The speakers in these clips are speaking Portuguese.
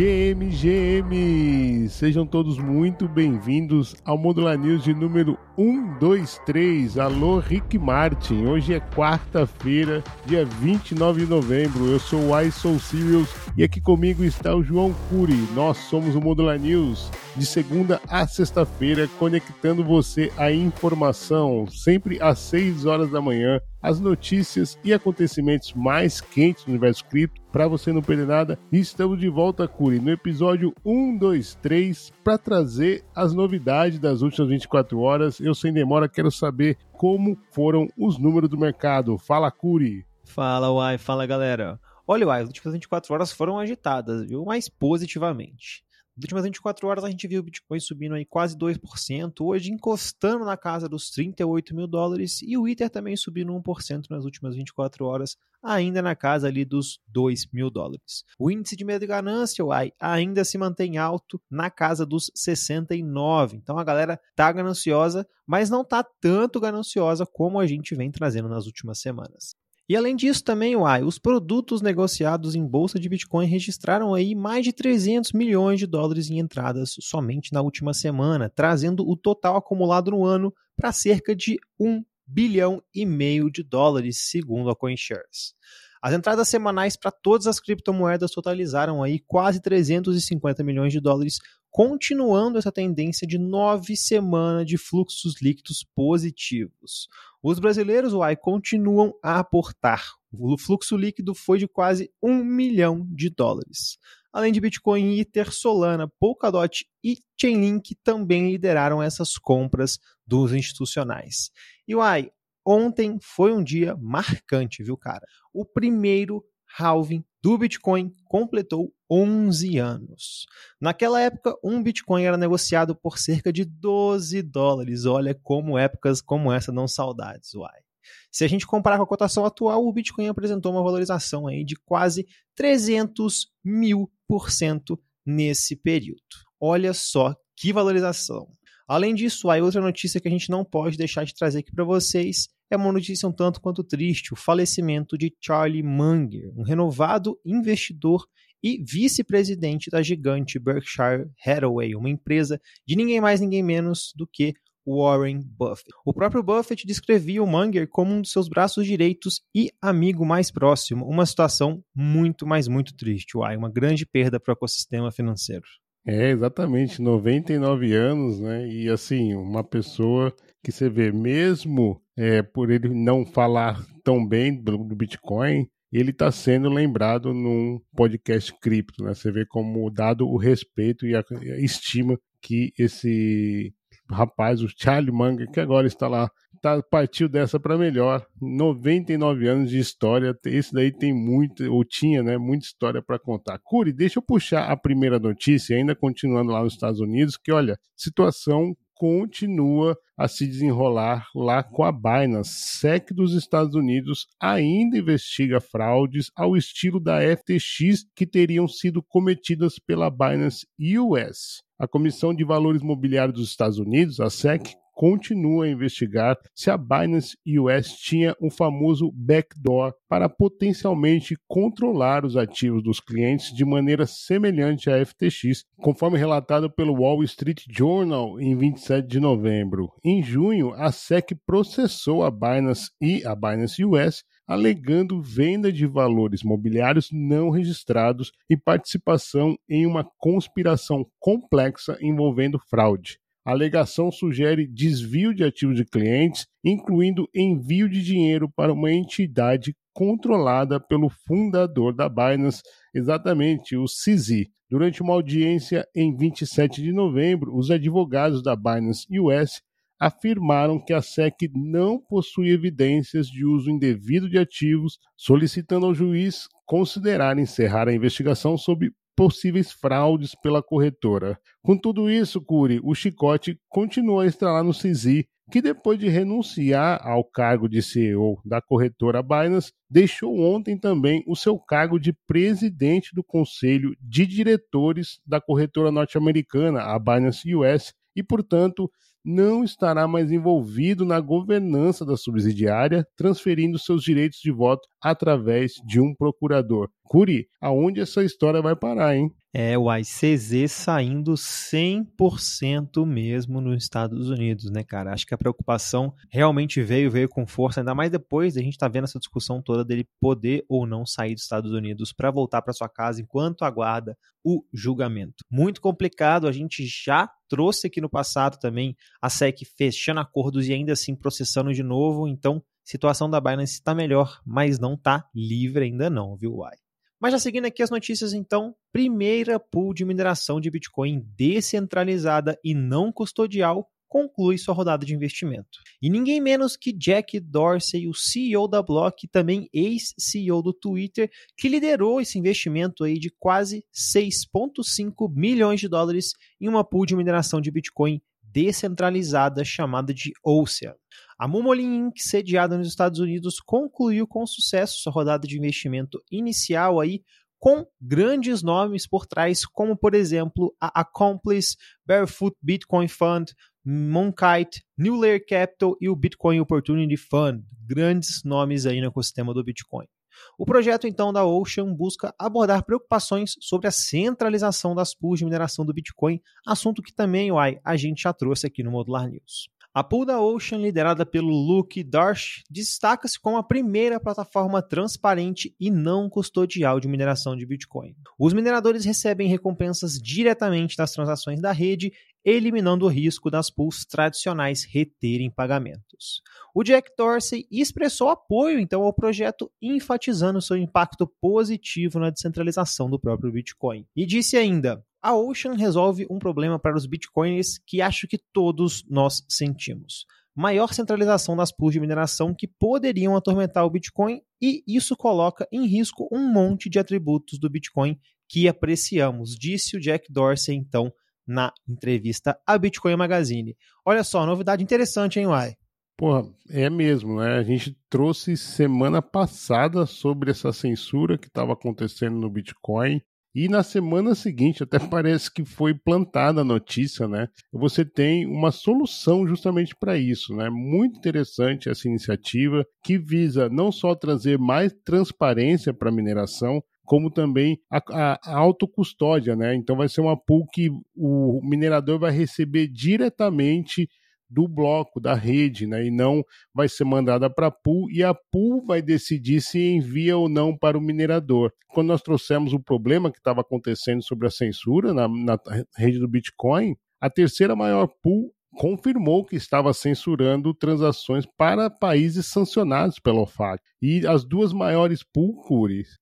GM, GM! Sejam todos muito bem-vindos ao Modular News de número 123. Alô, Rick Martin. Hoje é quarta-feira, dia 29 de novembro. Eu sou o iSoul Sirius e aqui comigo está o João Cury. Nós somos o Modular News de segunda a sexta-feira, conectando você à informação, sempre às 6 horas da manhã, as notícias e acontecimentos mais quentes do universo cripto, para você não perder nada. E estamos de volta, Curi, no episódio 1, 2, 3, para trazer as novidades das últimas 24 horas. Eu, sem demora, quero saber como foram os números do mercado. Fala, Curi! Fala, Uai, fala, galera. Olha, Uai, as últimas 24 horas foram agitadas, viu? Mas positivamente. Nas últimas 24 horas a gente viu o Bitcoin subindo aí quase 2%, hoje encostando na casa dos 38 mil dólares e o Ether também subindo 1% nas últimas 24 horas, ainda na casa ali dos 2 mil dólares. O índice de medo de ganância, uai, ainda se mantém alto na casa dos 69. Então a galera tá gananciosa, mas não tá tanto gananciosa como a gente vem trazendo nas últimas semanas. E além disso também, uai, os produtos negociados em bolsa de Bitcoin registraram aí mais de 300 milhões de dólares em entradas somente na última semana, trazendo o total acumulado no ano para cerca de 1 bilhão e meio de dólares, segundo a CoinShares. As entradas semanais para todas as criptomoedas totalizaram aí quase 350 milhões de dólares, continuando essa tendência de nove semanas de fluxos líquidos positivos. Os brasileiros, uai, continuam a aportar. O fluxo líquido foi de quase um milhão de dólares. Além de Bitcoin, Ether, Solana, Polkadot e Chainlink também lideraram essas compras dos institucionais. E uai, ontem foi um dia marcante, viu, cara? O primeiro halving do Bitcoin completou 11 anos. Naquela época, um Bitcoin era negociado por cerca de 12 dólares. Olha como épocas como essa dão saudades, uai. Se a gente comparar com a cotação atual, o Bitcoin apresentou uma valorização aí de quase 300 mil por cento nesse período. Olha só que valorização. Além disso, há outra notícia que a gente não pode deixar de trazer aqui para vocês é uma notícia um tanto quanto triste: o falecimento de Charlie Munger, um renovado investidor e vice-presidente da gigante Berkshire Hathaway, uma empresa de ninguém mais, ninguém menos do que Warren Buffett. O próprio Buffett descrevia o Munger como um dos seus braços direitos e amigo mais próximo, uma situação muito, mas muito triste. Uai, uma grande perda para o ecossistema financeiro. É, exatamente, 99 anos, né? E assim, uma pessoa que você vê, mesmo é, por ele não falar tão bem do, Bitcoin, ele está sendo lembrado num podcast cripto, né? Você vê como dado o respeito e a estima que esse rapaz, o Charlie Munger, que agora está lá, tá, partiu dessa para melhor. 99 anos de história, esse daí tem muito, ou tinha, né, muita história para contar. Curi, deixa eu puxar a primeira notícia, ainda continuando lá nos Estados Unidos, que olha, situação continua a se desenrolar lá com a Binance. SEC dos Estados Unidos ainda investiga fraudes ao estilo da FTX que teriam sido cometidas pela Binance US. A Comissão de Valores Mobiliários dos Estados Unidos, a SEC, continua a investigar se a Binance US tinha um famoso backdoor para potencialmente controlar os ativos dos clientes de maneira semelhante à FTX, conforme relatado pelo Wall Street Journal em 27 de novembro. Em junho, a SEC processou a Binance e a Binance US alegando venda de valores mobiliários não registrados e participação em uma conspiração complexa envolvendo fraude. A alegação sugere desvio de ativos de clientes, incluindo envio de dinheiro para uma entidade controlada pelo fundador da Binance, exatamente o CZ. Durante uma audiência em 27 de novembro, os advogados da Binance US afirmaram que a SEC não possui evidências de uso indevido de ativos, solicitando ao juiz considerar encerrar a investigação sob possíveis fraudes pela corretora. Com tudo isso, Curi, o chicote continua a estralar no CZ, que depois de renunciar ao cargo de CEO da corretora Binance, deixou ontem também o seu cargo de presidente do conselho de diretores da corretora norte-americana, a Binance US, e, portanto, não estará mais envolvido na governança da subsidiária, transferindo seus direitos de voto através de um procurador. Curi, aonde essa história vai parar, hein? É, o ICZ saindo 100% mesmo nos Estados Unidos, né, cara? Acho que a preocupação realmente veio, veio com força, ainda mais depois a gente tá vendo essa discussão toda dele poder ou não sair dos Estados Unidos para voltar para sua casa enquanto aguarda o julgamento. Muito complicado, a gente já trouxe aqui no passado também a SEC fechando acordos e ainda assim processando de novo, então situação da Binance está melhor, mas não está livre ainda não, viu, Uai? Mas já seguindo aqui as notícias, então, primeira pool de mineração de Bitcoin descentralizada e não custodial conclui sua rodada de investimento. E ninguém menos que Jack Dorsey, o CEO da Block, também ex-CEO do Twitter, que liderou esse investimento aí de quase 6,5 milhões de dólares em uma pool de mineração de Bitcoin descentralizada chamada de Ocean. A Momolin Inc., sediada nos Estados Unidos, concluiu com sucesso sua rodada de investimento inicial aí, com grandes nomes por trás, como por exemplo a Accomplice, Barefoot Bitcoin Fund, Monkite, New Layer Capital e o Bitcoin Opportunity Fund, grandes nomes aí no ecossistema do Bitcoin. O projeto então da Ocean busca abordar preocupações sobre a centralização das pools de mineração do Bitcoin, assunto que também uai, a gente já trouxe aqui no Modular News. A pool da Ocean, liderada pelo Luke Darsh, destaca-se como a primeira plataforma transparente e não custodial de mineração de Bitcoin. Os mineradores recebem recompensas diretamente das transações da rede, eliminando o risco das pools tradicionais reterem pagamentos. O Jack Dorsey expressou apoio então ao projeto, enfatizando seu impacto positivo na descentralização do próprio Bitcoin. E disse ainda: a Ocean resolve um problema para os bitcoins que acho que todos nós sentimos. Maior centralização das pools de mineração que poderiam atormentar o Bitcoin e isso coloca em risco um monte de atributos do Bitcoin que apreciamos, disse o Jack Dorsey então na entrevista à Bitcoin Magazine. Olha só, novidade interessante, hein, Uai? Porra, é mesmo, né? A gente trouxe semana passada sobre essa censura que estava acontecendo no Bitcoin. E na semana seguinte, até parece que foi plantada a notícia, né? Você tem uma solução justamente para isso, né? Muito interessante essa iniciativa que visa não só trazer mais transparência para a mineração, como também a, a, a autocustódia, né? Então vai ser uma pool que o minerador vai receber diretamente do bloco, da rede, né? E não vai ser mandada para a pool e a pool vai decidir se envia ou não para o minerador. Quando nós trouxemos o problema que estava acontecendo sobre a censura na, na rede do Bitcoin, a terceira maior pool confirmou que estava censurando transações para países sancionados pela OFAC. E as duas maiores pools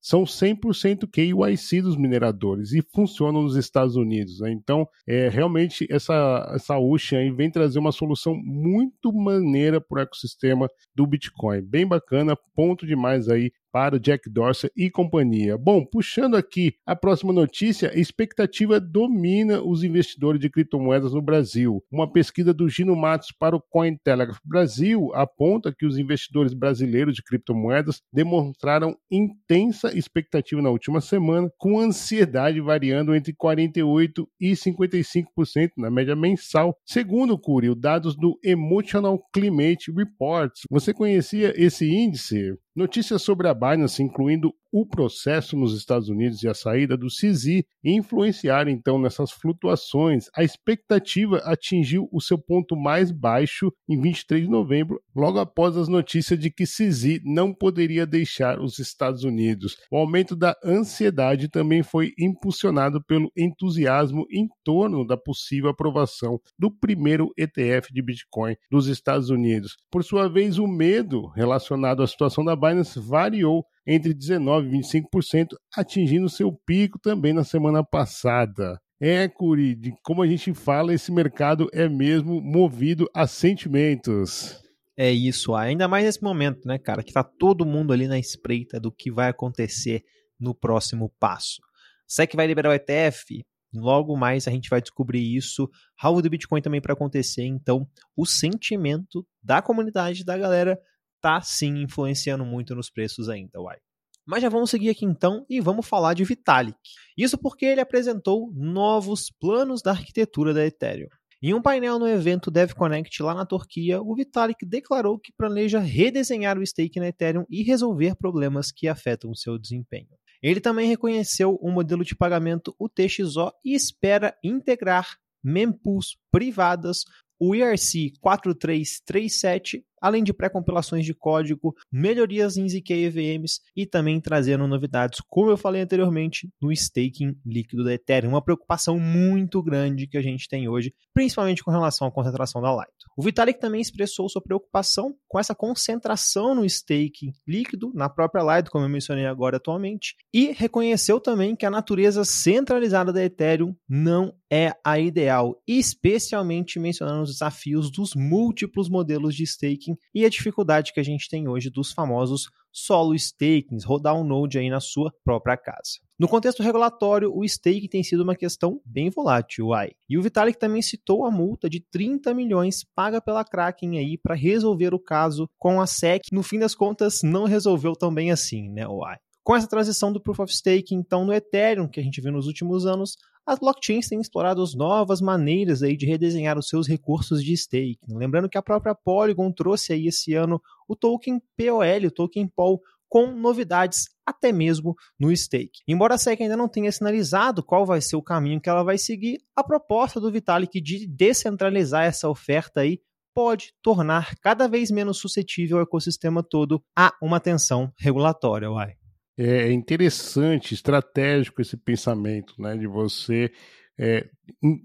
são 100% KYC dos mineradores e funcionam nos Estados Unidos. Né? Então, é, realmente, essa, essa Ocean aí vem trazer uma solução muito maneira para o ecossistema do Bitcoin. Bem bacana, ponto demais aí para o Jack Dorsey e companhia. Bom, puxando aqui a próxima notícia, a expectativa domina os investidores de criptomoedas no Brasil. Uma pesquisa do Gino Matos para o Cointelegraph Brasil aponta que os investidores brasileiros de criptomoedas demonstraram intensa expectativa na última semana, com ansiedade variando entre 48% e 55% na média mensal, segundo o Curio, dados do Emotional Climate Reports. Você conhecia esse índice? Notícias sobre a Binance, incluindo o processo nos Estados Unidos e a saída do CZ, influenciaram então nessas flutuações. A expectativa atingiu o seu ponto mais baixo em 23 de novembro, logo após as notícias de que CZ não poderia deixar os Estados Unidos. O aumento da ansiedade também foi impulsionado pelo entusiasmo em torno da possível aprovação do primeiro ETF de Bitcoin dos Estados Unidos. Por sua vez, o medo relacionado à situação da Binance variou entre 19% e 25%, atingindo seu pico também na semana passada. É, Curi, de como a gente fala, esse mercado é mesmo movido a sentimentos. É isso, ainda mais nesse momento, né, cara, que tá todo mundo ali na espreita do que vai acontecer no próximo passo. SEC vai liberar o ETF, logo mais a gente vai descobrir isso, halve do Bitcoin também para acontecer, então o sentimento da comunidade, da galera, tá sim influenciando muito nos preços ainda, uai. Mas já vamos seguir aqui então e vamos falar de Vitalik. Isso porque ele apresentou novos planos da arquitetura da Ethereum. Em um painel no evento DevConnect lá na Turquia, o Vitalik declarou que planeja redesenhar o stake na Ethereum e resolver problemas que afetam o seu desempenho. Ele também reconheceu o modelo de pagamento UTXO e espera integrar mempools privadas o ERC 4337 além de pré-compilações de código, melhorias em ZK EVMs e também trazendo novidades, como eu falei anteriormente, no staking líquido da Ethereum, uma preocupação muito grande que a gente tem hoje, principalmente com relação à concentração da Light. O Vitalik também expressou sua preocupação com essa concentração no staking líquido na própria Light, como eu mencionei agora atualmente, e reconheceu também que a natureza centralizada da Ethereum não é a ideal, especialmente mencionando os desafios dos múltiplos modelos de staking staking e a dificuldade que a gente tem hoje dos famosos solo stakings, rodar um node aí na sua própria casa. No contexto regulatório, o staking tem sido uma questão bem volátil, uai. E o Vitalik também citou a multa de 30 milhões paga pela Kraken aí para resolver o caso com a SEC. No fim das contas, não resolveu tão bem assim, né, uai. Com essa transição do Proof of Stake, então, no Ethereum, que a gente viu nos últimos anos, as blockchains têm explorado novas maneiras aí de redesenhar os seus recursos de staking. Lembrando que a própria Polygon trouxe aí esse ano o token POL, o token POL, com novidades até mesmo no stake. Embora a SEC ainda não tenha sinalizado qual vai ser o caminho que ela vai seguir, a proposta do Vitalik de descentralizar essa oferta aí pode tornar cada vez menos suscetível o ecossistema todo a uma tensão regulatória, uai. É, é interessante, estratégico esse pensamento, né, de você é,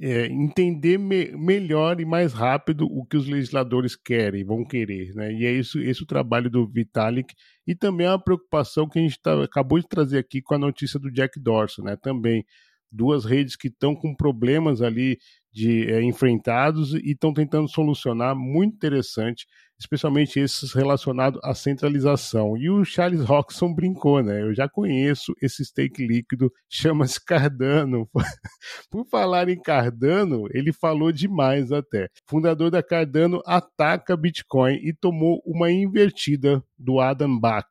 é, entender me, melhor e mais rápido o que os legisladores querem, vão querer, né? E é isso, esse o trabalho do Vitalik e também a preocupação que a gente tá, acabou de trazer aqui com a notícia do Jack Dorsey, né? Também duas redes que estão com problemas ali de é, enfrentados e estão tentando solucionar, muito interessante, especialmente esses relacionados à centralização. E o Charles Roxon brincou, né? Eu já conheço esse stake líquido, chama-se Cardano. Por falar em Cardano, ele falou demais até. Fundador da Cardano ataca Bitcoin e tomou uma invertida do Adam Back.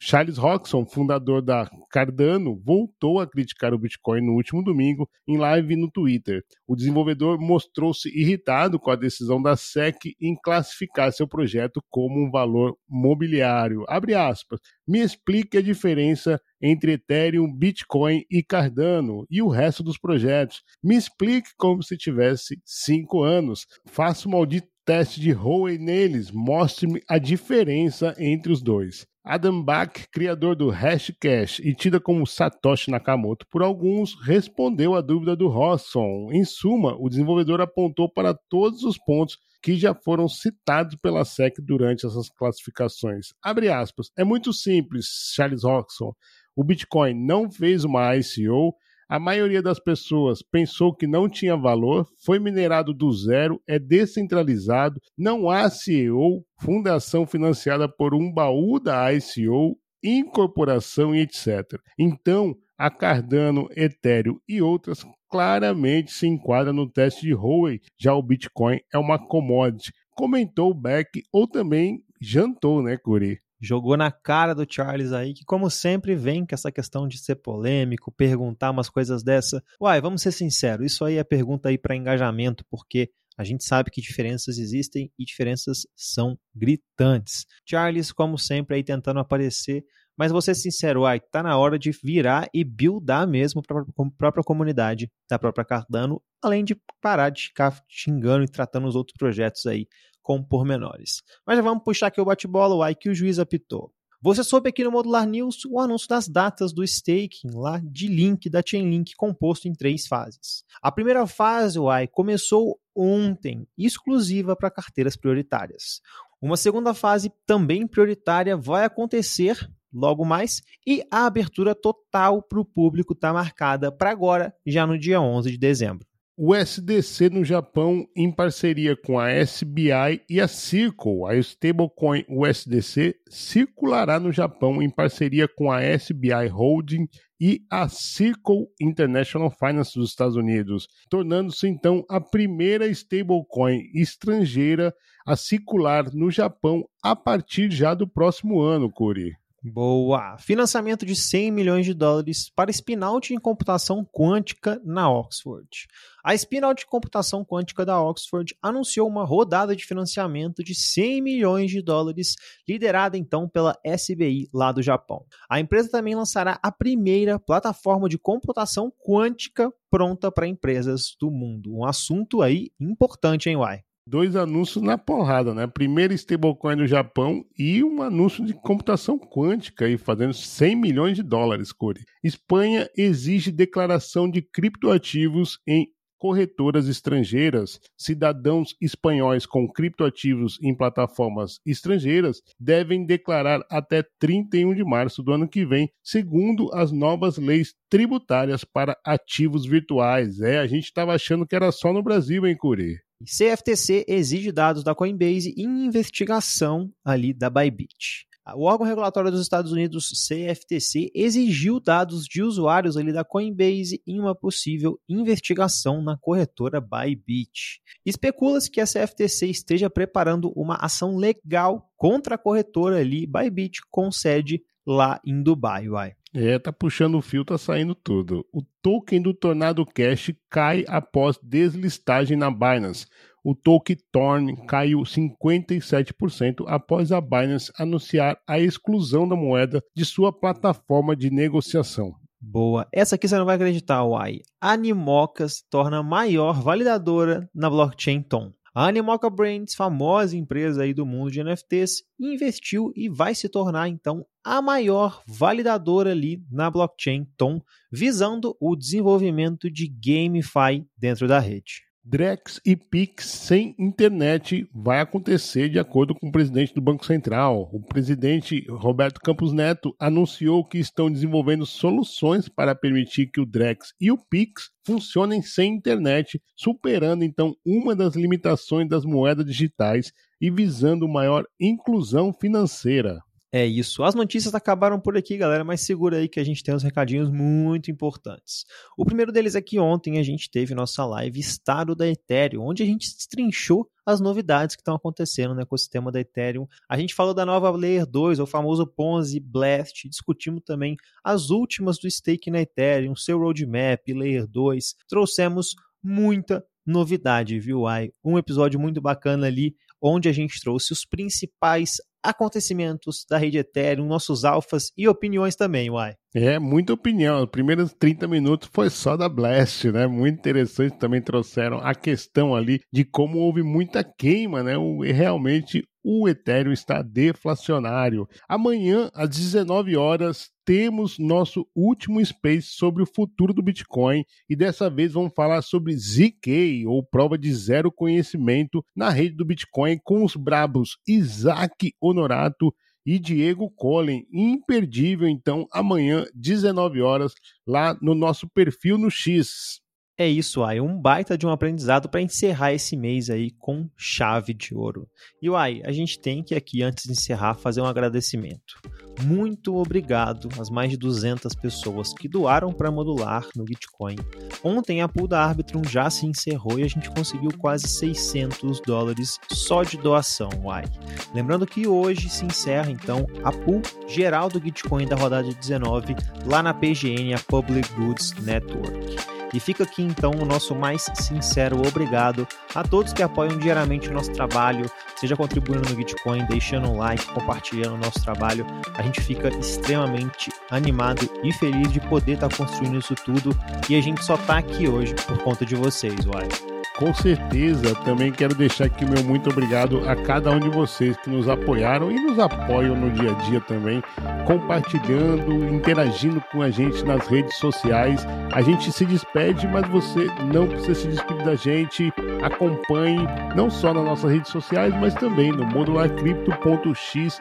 Charles Roxon, fundador da Cardano, voltou a criticar o Bitcoin no último domingo em live no Twitter. O desenvolvedor mostrou-se irritado com a decisão da SEC em classificar seu projeto como um valor mobiliário. Abre aspas. Me explique a diferença entre Ethereum, Bitcoin e Cardano e o resto dos projetos. Me explique como se tivesse cinco anos. Faça o maldito teste de Howey neles. Mostre-me a diferença entre os dois. Adam Back, criador do Hashcash e tida como Satoshi Nakamoto por alguns, respondeu à dúvida do Rosson. Em suma, o desenvolvedor apontou para todos os pontos que já foram citados pela SEC durante essas classificações. Abre aspas. É muito simples, Charles Roxon. O Bitcoin não fez uma ICO, a maioria das pessoas pensou que não tinha valor, foi minerado do zero, é descentralizado, não há CEO, fundação financiada por um baú da ICO, incorporação e etc. Então, a Cardano, Ethereum e outras claramente se enquadram no teste de Howey, já o Bitcoin é uma commodity. Comentou Beck ou também jantou, né, Curi? Jogou na cara do Charles aí, que como sempre vem com essa questão de ser polêmico, perguntar umas coisas dessa. Uai, vamos ser sinceros, isso aí é pergunta aí para engajamento, porque a gente sabe que diferenças existem e diferenças são gritantes. Charles, como sempre, aí tentando aparecer, mas vou ser sincero, uai, tá na hora de virar e buildar mesmo para a própria comunidade da própria Cardano, além de parar de ficar xingando e tratando os outros projetos aí com pormenores. Mas já vamos puxar aqui o bate-bola, o que o juiz apitou. Você soube aqui no Modular News o anúncio das datas do staking lá de Link da Chainlink composto em três fases. A primeira fase, o começou ontem, exclusiva para carteiras prioritárias. Uma segunda fase também prioritária vai acontecer logo mais e a abertura total para o público está marcada para agora, já no dia 11 de dezembro o SDC no Japão em parceria com a SBI e a Circle. A stablecoin USDC circulará no Japão em parceria com a SBI Holding e a Circle International Finance dos Estados Unidos, tornando-se então a primeira stablecoin estrangeira a circular no Japão a partir já do próximo ano, Curi. Boa! Financiamento de 100 milhões de dólares para spin-out em computação quântica na Oxford. A spin-out de computação quântica da Oxford anunciou uma rodada de financiamento de 100 milhões de dólares, liderada então pela SBI lá do Japão. A empresa também lançará a primeira plataforma de computação quântica pronta para empresas do mundo. Um assunto aí importante, hein, Uai? Dois anúncios na porrada, né? Primeiro stablecoin do Japão e um anúncio de computação quântica aí fazendo 100 milhões de dólares, Cori. Espanha exige declaração de criptoativos em corretoras estrangeiras, cidadãos espanhóis com criptoativos em plataformas estrangeiras devem declarar até 31 de março do ano que vem, segundo as novas leis tributárias para ativos virtuais. É, a gente estava achando que era só no Brasil, hein, Curi? CFTC exige dados da Coinbase em investigação ali da Bybit. O órgão regulatório dos Estados Unidos, CFTC, exigiu dados de usuários ali da Coinbase em uma possível investigação na corretora Bybit. Especula-se que a CFTC esteja preparando uma ação legal contra a corretora ali Bybit com sede lá em Dubai, vai. É, tá puxando o fio, tá saindo tudo. O token do Tornado Cash cai após deslistagem na Binance. O token Torn caiu 57% após a Binance anunciar a exclusão da moeda de sua plataforma de negociação. Boa. Essa aqui você não vai acreditar, Uai. Animoca se torna a maior validadora na blockchain Tom. A Animoca Brands, famosa empresa aí do mundo de NFTs, investiu e vai se tornar então a maior validadora ali na blockchain Tom, visando o desenvolvimento de GameFi dentro da rede. Drex e Pix sem internet vai acontecer de acordo com o presidente do Banco Central. O presidente Roberto Campos Neto anunciou que estão desenvolvendo soluções para permitir que o Drex e o Pix funcionem sem internet, superando então uma das limitações das moedas digitais e visando maior inclusão financeira. É isso. As notícias acabaram por aqui, galera, mas segura aí que a gente tem uns recadinhos muito importantes. O primeiro deles é que ontem a gente teve nossa live Estado da Ethereum, onde a gente destrinchou as novidades que estão acontecendo no ecossistema da Ethereum. A gente falou da nova Layer 2, o famoso Ponzi Blast, discutimos também as últimas do stake na Ethereum, seu roadmap, Layer 2. Trouxemos muita novidade, viu, Ai? Um episódio muito bacana ali, onde a gente trouxe os principais acontecimentos da rede Ethereum, nossos alfas e opiniões também, Uai. É, muita opinião. Os primeiros 30 minutos foi só da Blast, né? Muito interessante. Também trouxeram a questão ali de como houve muita queima, né? O, realmente o Ethereum está deflacionário. Amanhã, às 19 horas, temos nosso último space sobre o futuro do Bitcoin e dessa vez vamos falar sobre ZK, ou prova de zero conhecimento na rede do Bitcoin com os brabos Isaac Honorato e Diego Collen. Imperdível, então, amanhã, 19 horas, lá no nosso perfil no X. É isso, aí um baita de um aprendizado para encerrar esse mês aí com chave de ouro. E Uai, a gente tem que aqui antes de encerrar fazer um agradecimento. Muito obrigado às mais de 200 pessoas que doaram para modular no Bitcoin. Ontem a pool da Arbitrum já se encerrou e a gente conseguiu quase 600 dólares só de doação, Uai. Lembrando que hoje se encerra então a pool geral do Bitcoin da rodada 19 lá na PGN, a Public Goods Network. E fica aqui então o nosso mais sincero obrigado a todos que apoiam diariamente o nosso trabalho, seja contribuindo no Bitcoin, deixando um like, compartilhando o nosso trabalho. A gente fica extremamente animado e feliz de poder estar tá construindo isso tudo e a gente só está aqui hoje por conta de vocês, uai. Com certeza, também quero deixar aqui o meu muito obrigado a cada um de vocês que nos apoiaram e nos apoiam no dia a dia também, compartilhando, interagindo com a gente nas redes sociais. A gente se despede, mas você não precisa se despedir da gente. Acompanhe não só nas nossas redes sociais, mas também no modularcrypto.xyz.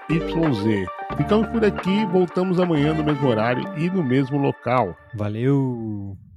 Ficamos por aqui, voltamos amanhã no mesmo horário e no mesmo local. Valeu!